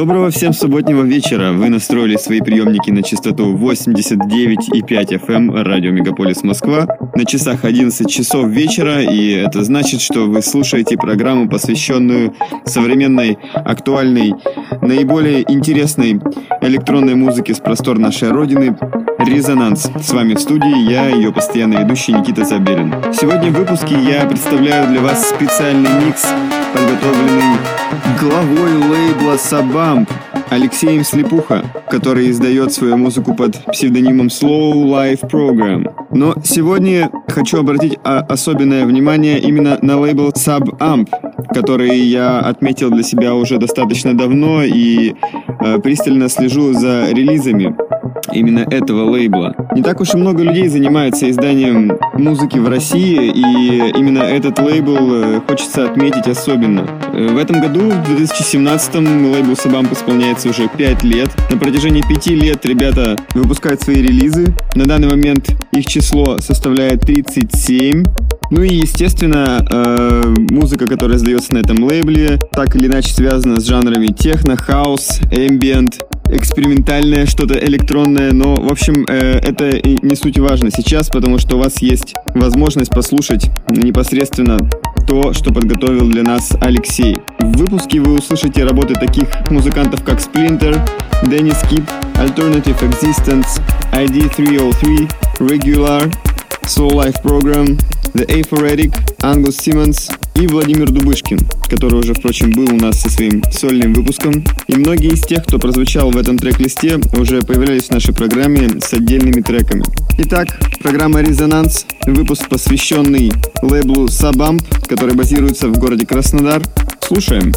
Доброго всем субботнего вечера. Вы настроили свои приемники на частоту 89,5 FM эм радио Мегаполис Москва. На часах 11 часов вечера, и это значит, что вы слушаете программу, посвященную современной, актуальной, наиболее интересной электронной музыке с простор нашей Родины «Резонанс». С вами в студии я, ее постоянный ведущий Никита Забелин. Сегодня в выпуске я представляю для вас специальный микс, подготовленный главой лейбла Sabamp Алексеем Слепуха, который издает свою музыку под псевдонимом Slow Life Program. Но сегодня хочу обратить особенное внимание именно на лейбл Subamp, который я отметил для себя уже достаточно давно и э, пристально слежу за релизами именно этого лейбла. Не так уж и много людей занимается изданием музыки в России, и именно этот лейбл э, хочется отметить особенно. Э, в этом году, в 2017-м, лейбл Сабамп исполняется уже 5 лет. На протяжении 5 лет ребята выпускают свои релизы. На данный момент их число составляет 37. Ну и, естественно, э, музыка, которая издается на этом лейбле, так или иначе связана с жанрами техно, хаус, эмбиент, экспериментальное, что-то электронное, но, в общем, э, это не суть важно сейчас, потому что у вас есть возможность послушать непосредственно то, что подготовил для нас Алексей. В выпуске вы услышите работы таких музыкантов, как Splinter, Dennis Kip, Alternative Existence, ID303, Regular, Soul Life Program, The Aphoretic, Angus Simmons и Владимир Дубышкин, который уже, впрочем, был у нас со своим сольным выпуском. И многие из тех, кто прозвучал в этом трек-листе, уже появлялись в нашей программе с отдельными треками. Итак, программа «Резонанс», выпуск, посвященный лейблу Sabamp, который базируется в городе Краснодар. Слушаем.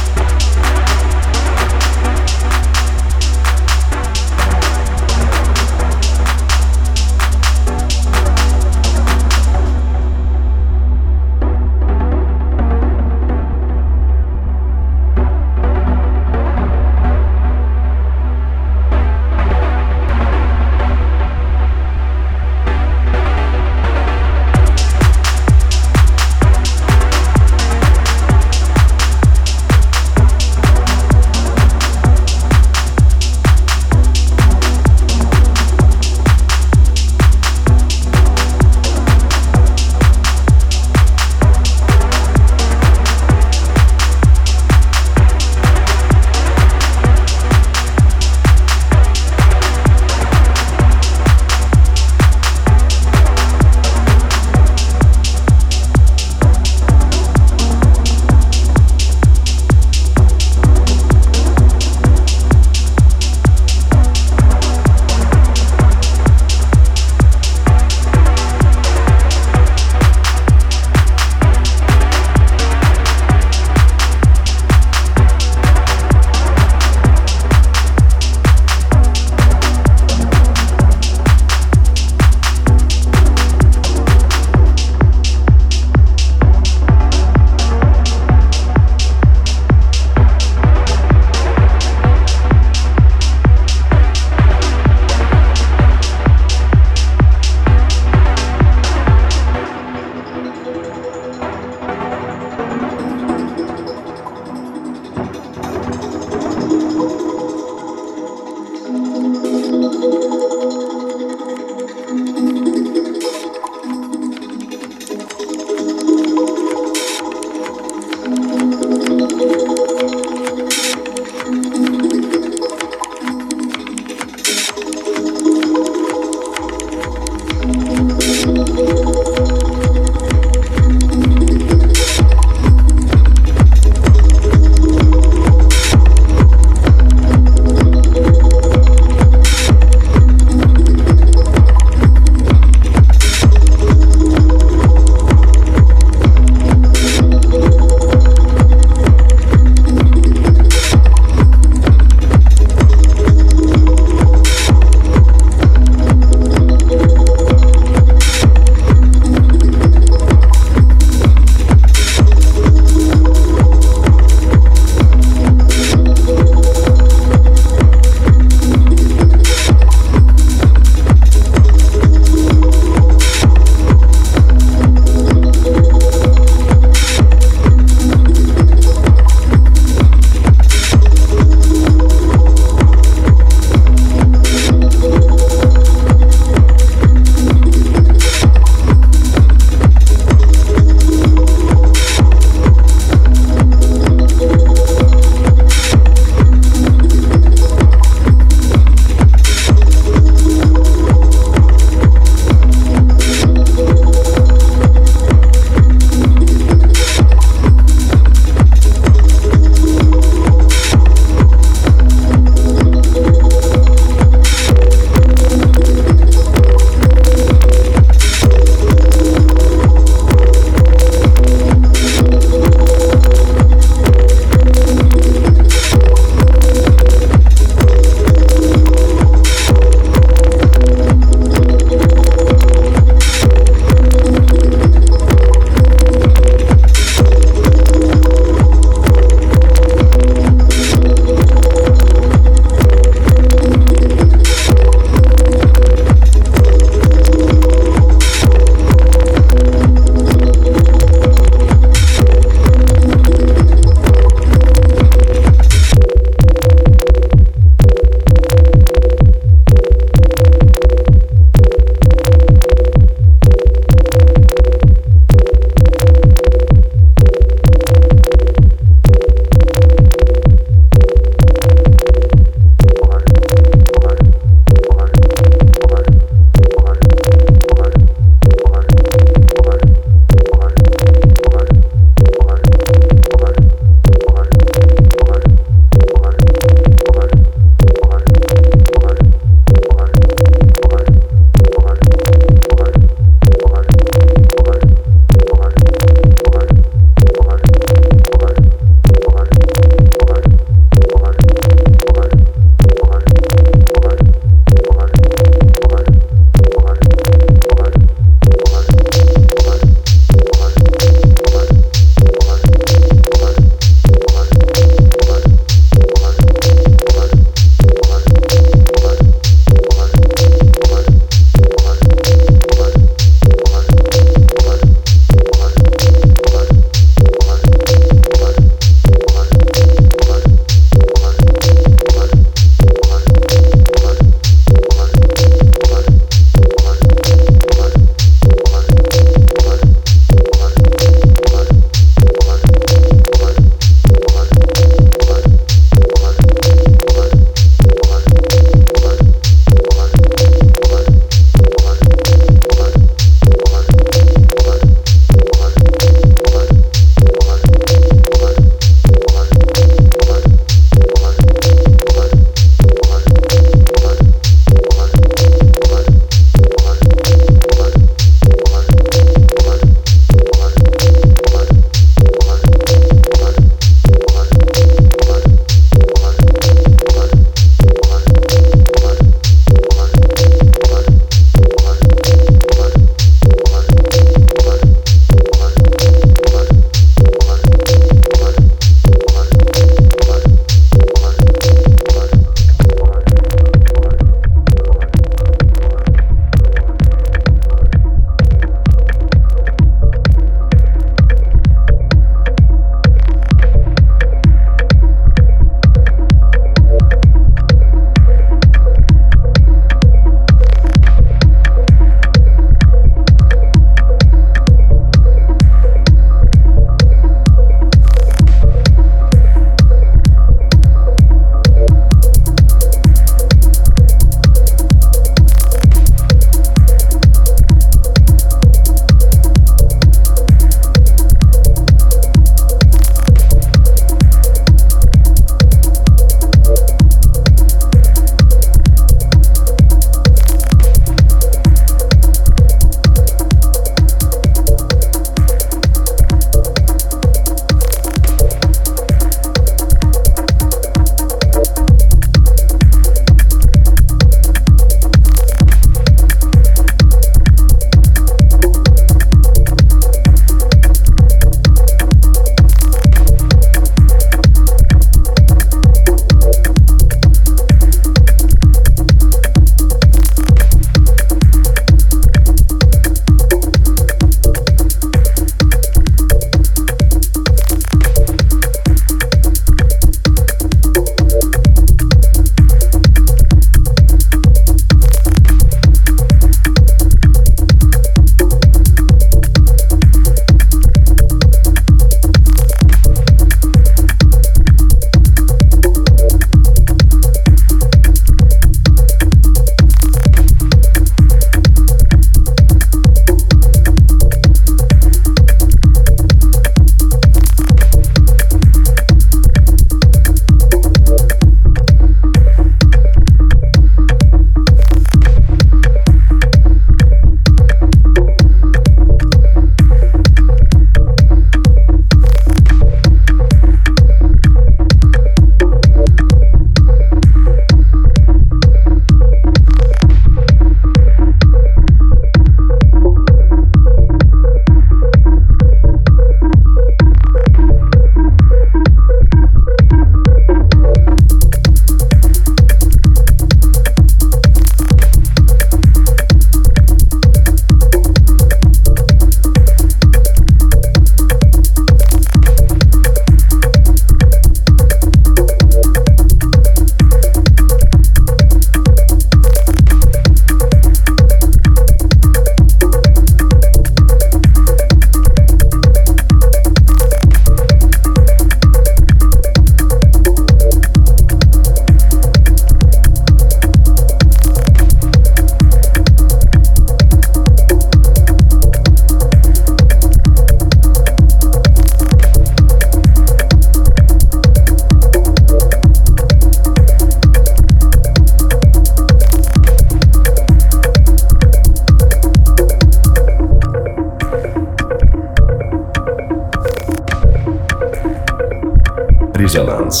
Резонанс.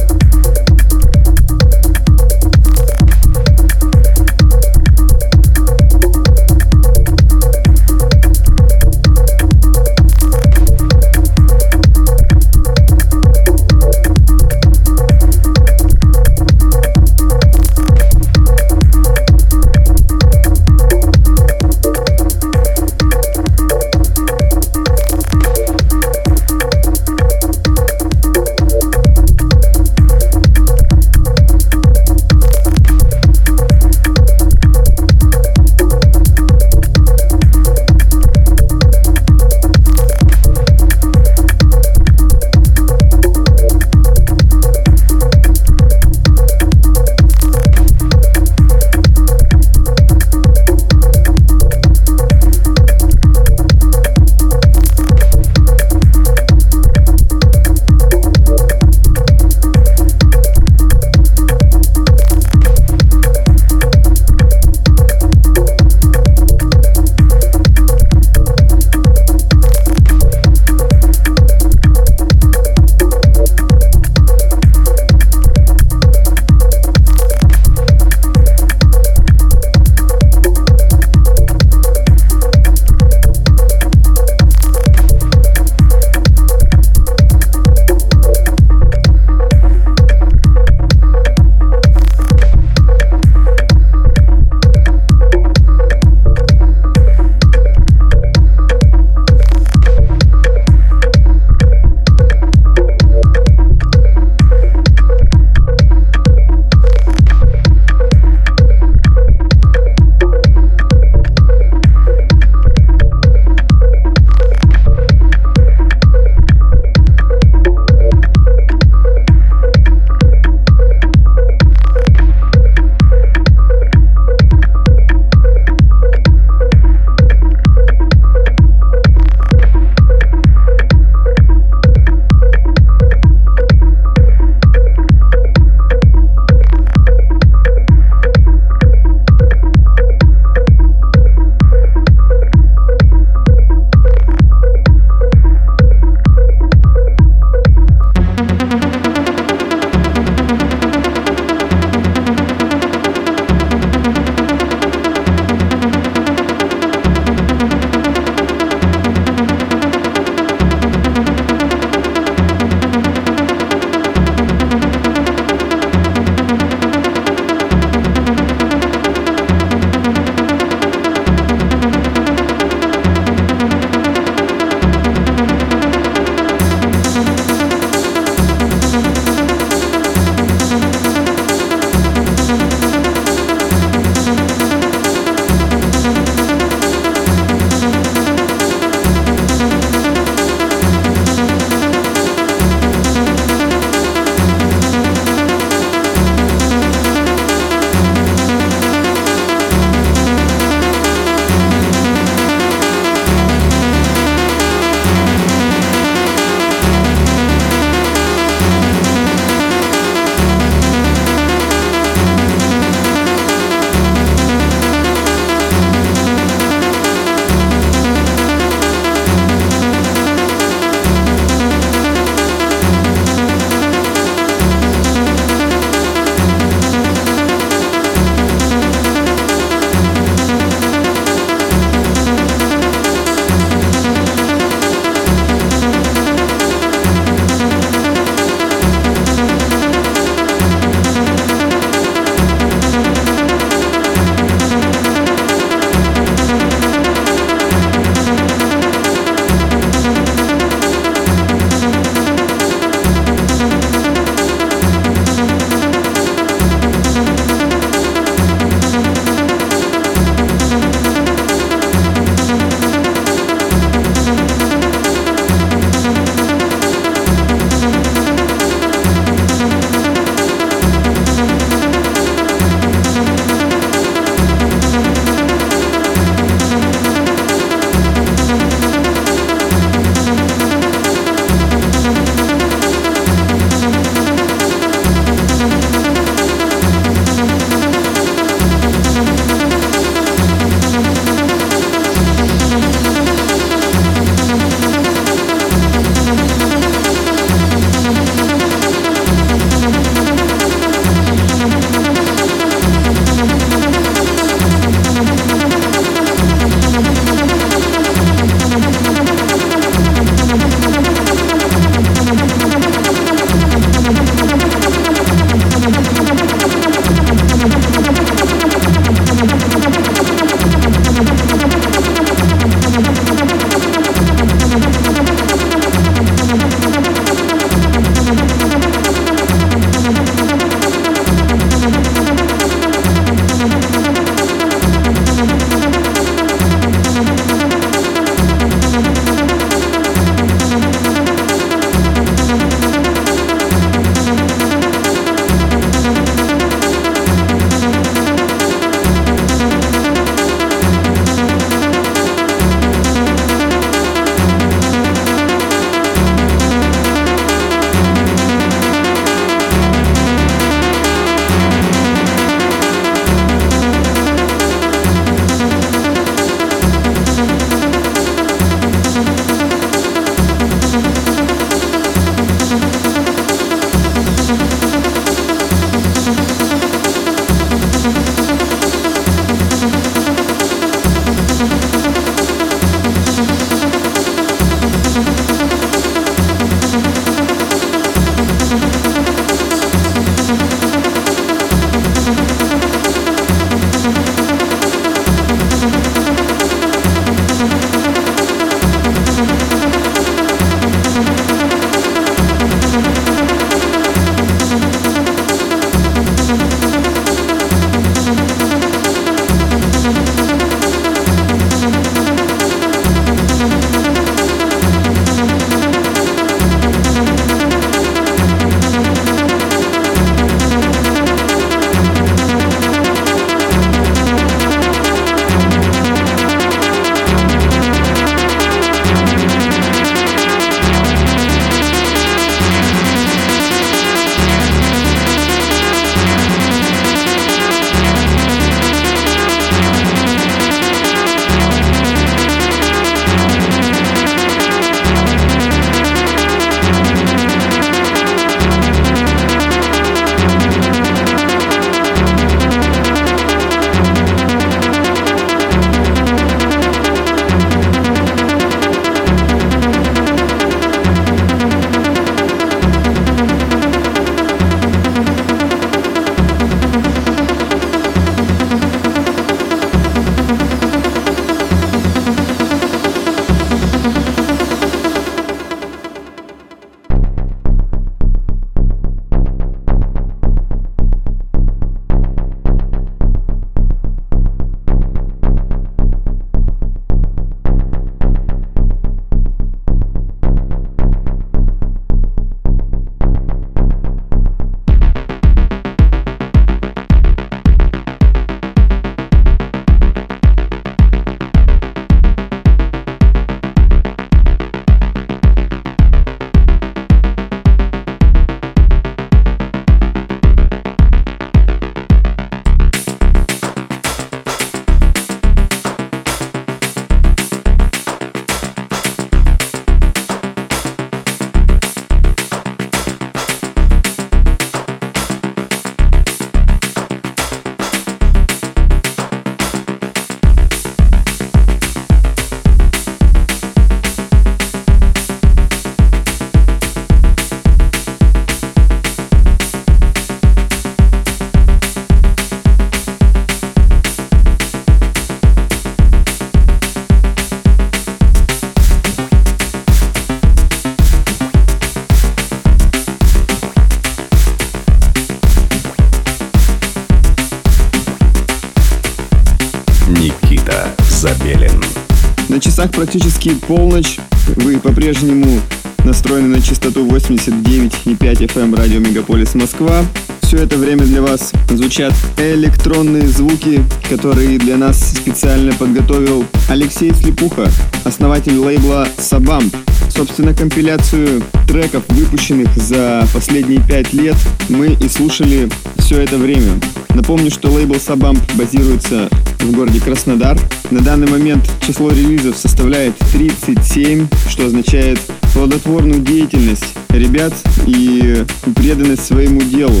Часах практически полночь. Вы по-прежнему настроены на частоту 89,5 FM радио Мегаполис Москва. Все это время для вас звучат электронные звуки, которые для нас специально подготовил Алексей Слепуха, основатель лейбла Сабам. Собственно, компиляцию треков, выпущенных за последние пять лет, мы и слушали все это время. Напомню, что лейбл Сабамп базируется в городе Краснодар. На данный момент число релизов составляет 37, что означает плодотворную деятельность ребят и преданность своему делу.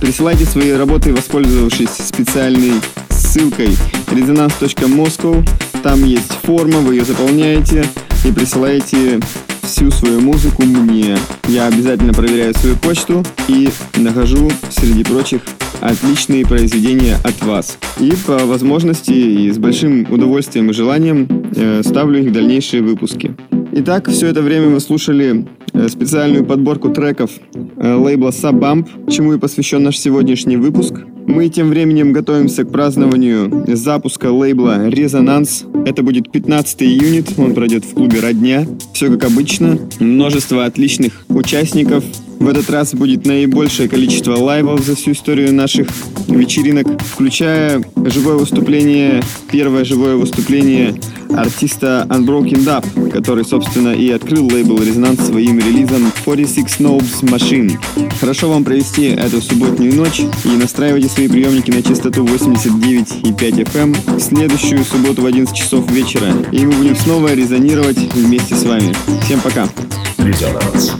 Присылайте свои работы, воспользовавшись специальной ссылкой resonance.moscow. Там есть форма, вы ее заполняете и присылаете всю свою музыку мне. Я обязательно проверяю свою почту и нахожу среди прочих отличные произведения от вас. И по возможности и с большим удовольствием и желанием э, ставлю их в дальнейшие выпуски. Итак, все это время вы слушали э, специальную подборку треков э, лейбла Subbump, чему и посвящен наш сегодняшний выпуск. Мы тем временем готовимся к празднованию запуска лейбла «Резонанс». Это будет 15 юнит, он пройдет в клубе «Родня». Все как обычно, множество отличных участников, в этот раз будет наибольшее количество лайвов за всю историю наших вечеринок, включая живое выступление, первое живое выступление артиста Unbroken Dub, который, собственно, и открыл лейбл Резонанс своим релизом 46 Snobs Machine. Хорошо вам провести эту субботнюю ночь и настраивайте свои приемники на частоту 89,5 FM в следующую субботу в 11 часов вечера, и мы будем снова резонировать вместе с вами. Всем пока! Резонанс.